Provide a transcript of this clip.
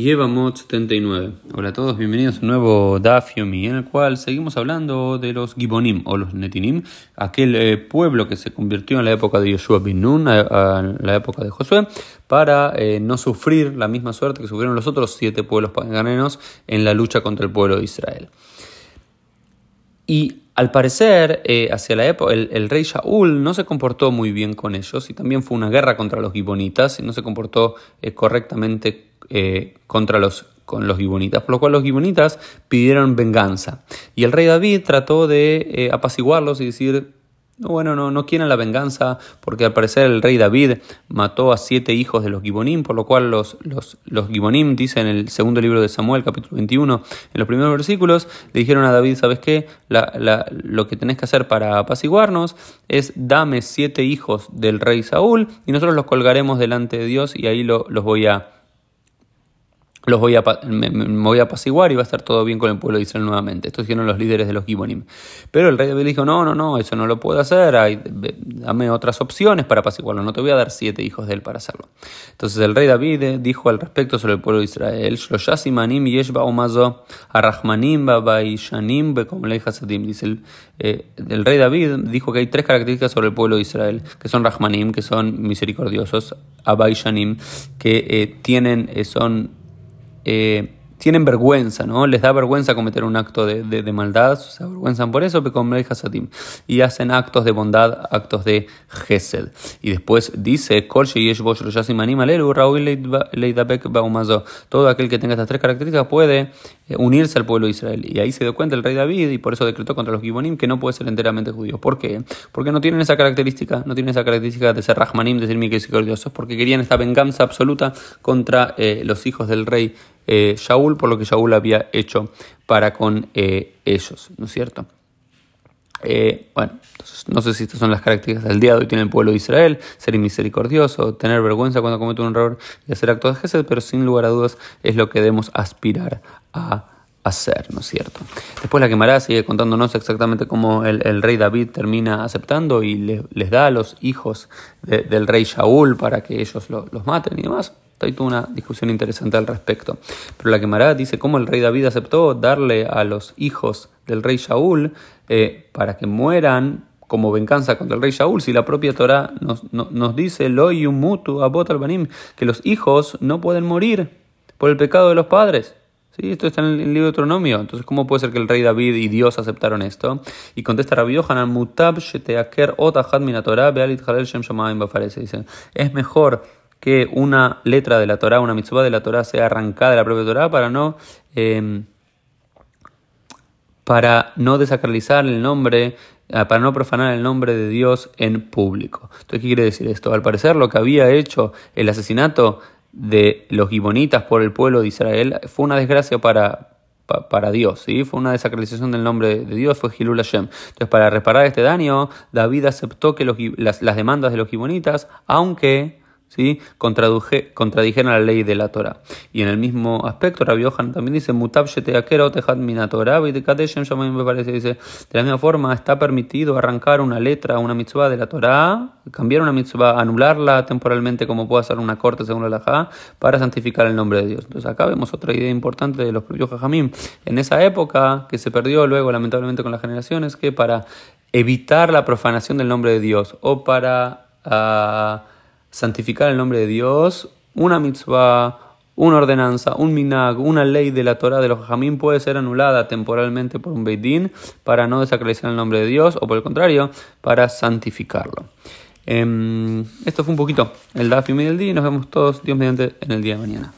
Yevamot 79. Hola a todos, bienvenidos a un nuevo Daf en el cual seguimos hablando de los Gibonim o los Netinim, aquel eh, pueblo que se convirtió en la época de Yoshua bin Nun, a, la época de Josué, para eh, no sufrir la misma suerte que sufrieron los otros siete pueblos paganenos en la lucha contra el pueblo de Israel. Y al parecer, eh, hacia la época, el, rey Shaul no se comportó muy bien con ellos y también fue una guerra contra los gibonitas y no se comportó correctamente eh, contra los, con los gibonitas, por lo cual los gibonitas pidieron venganza. Y el rey David trató de eh, apaciguarlos y decir, bueno, no, no quieren la venganza, porque al parecer el rey David mató a siete hijos de los Gibonim, por lo cual los, los, los Gibonim, dice en el segundo libro de Samuel, capítulo 21, en los primeros versículos, le dijeron a David, ¿sabes qué? lo que tenés que hacer para apaciguarnos es dame siete hijos del rey Saúl y nosotros los colgaremos delante de Dios y ahí los voy a los voy a, me, voy a apaciguar y va a estar todo bien con el pueblo de Israel nuevamente. Esto dijeron los líderes de los Gibonim. Pero el rey David dijo, no, no, no, eso no lo puedo hacer, dame otras opciones para apaciguarlo, no te voy a dar siete hijos de él para hacerlo. Entonces el rey David eh, dijo al respecto sobre el pueblo de Israel, Dice el, eh, el rey David dijo que hay tres características sobre el pueblo de Israel, que son Rahmanim, que son misericordiosos, Abai Shanim, que eh, tienen, son eh, tienen vergüenza, ¿no? Les da vergüenza cometer un acto de, maldad, se avergüenzan por eso, y hacen actos de bondad, actos de gesed. Y después dice, todo aquel que tenga estas tres características puede eh, unirse al pueblo de Israel. Y ahí se dio cuenta el rey David y por eso decretó contra los Gibonim que no puede ser enteramente judío. ¿Por qué? Porque no tienen esa característica, no tienen esa característica de ser Rahmanim, de ser misericordiosos, porque querían esta venganza absoluta contra eh, los hijos del rey eh, Shaul por lo que Shaul había hecho para con eh, ellos, ¿no es cierto? Eh, bueno, no sé si estas son las características del día de hoy tiene el pueblo de Israel, ser misericordioso, tener vergüenza cuando comete un error y hacer actos de Gesed, pero sin lugar a dudas es lo que debemos aspirar a hacer, ¿no es cierto? Después la quemará sigue contándonos exactamente cómo el, rey David termina aceptando y les da a los hijos del rey Shaul para que ellos los maten y demás. Hay toda una discusión interesante al respecto. Pero la Gemara dice cómo el rey David aceptó darle a los hijos del rey Shaul eh, para que mueran como venganza contra el rey Shaul, si la propia Torah nos, nos dice lo mutu abot al que los hijos no pueden morir por el pecado de los padres. ¿Sí? Esto está en el libro de Deuteronomio. Entonces, ¿cómo puede ser que el rey David y Dios aceptaron esto? Y contesta Rabbi Yohanan, mutab sheteaker otahad minatorah bealit shem shamayim Dice, es mejor que una letra de la Torah, una mitzvah de la Torah sea arrancada de la propia Torah para no, em, para no desacralizar el nombre, eh, para no profanar el nombre de Dios en público. Entonces, ¿qué quiere decir esto? Al parecer, lo que había hecho el asesinato de los gibonitas por el pueblo de Israel fue una desgracia para, para Dios, ¿sí? fue una desacralización del nombre de Dios, fue Hilul Hashem. Entonces, para reparar este daño, David aceptó que las demandas de los gibonitas, aunque ¿sí? contradijeron la ley de la Torah. Y en el mismo aspecto, Rabbi Yohan también dice, Mutab dice, de la misma forma está permitido arrancar una letra, una mitzvah de la Torah, cambiar una mitzvah, anularla temporalmente como puede hacer una corte según la Lajá, para santificar el nombre de Dios. Entonces acá vemos otra idea importante de los propios Jajamim. En esa época, que se perdió luego lamentablemente con las generaciones, que para evitar la profanación del nombre de Dios o para... Ah, santificar el nombre de Dios, una mitzvah, una ordenanza, un minag, una ley de la Torah de los Jamín puede ser anulada temporalmente por un Beidín para no desacreditar el nombre de Dios o por el contrario, para santificarlo. Em, esto fue un poquito el Daf y del día y nos vemos todos, Dios mediante, en el día de mañana.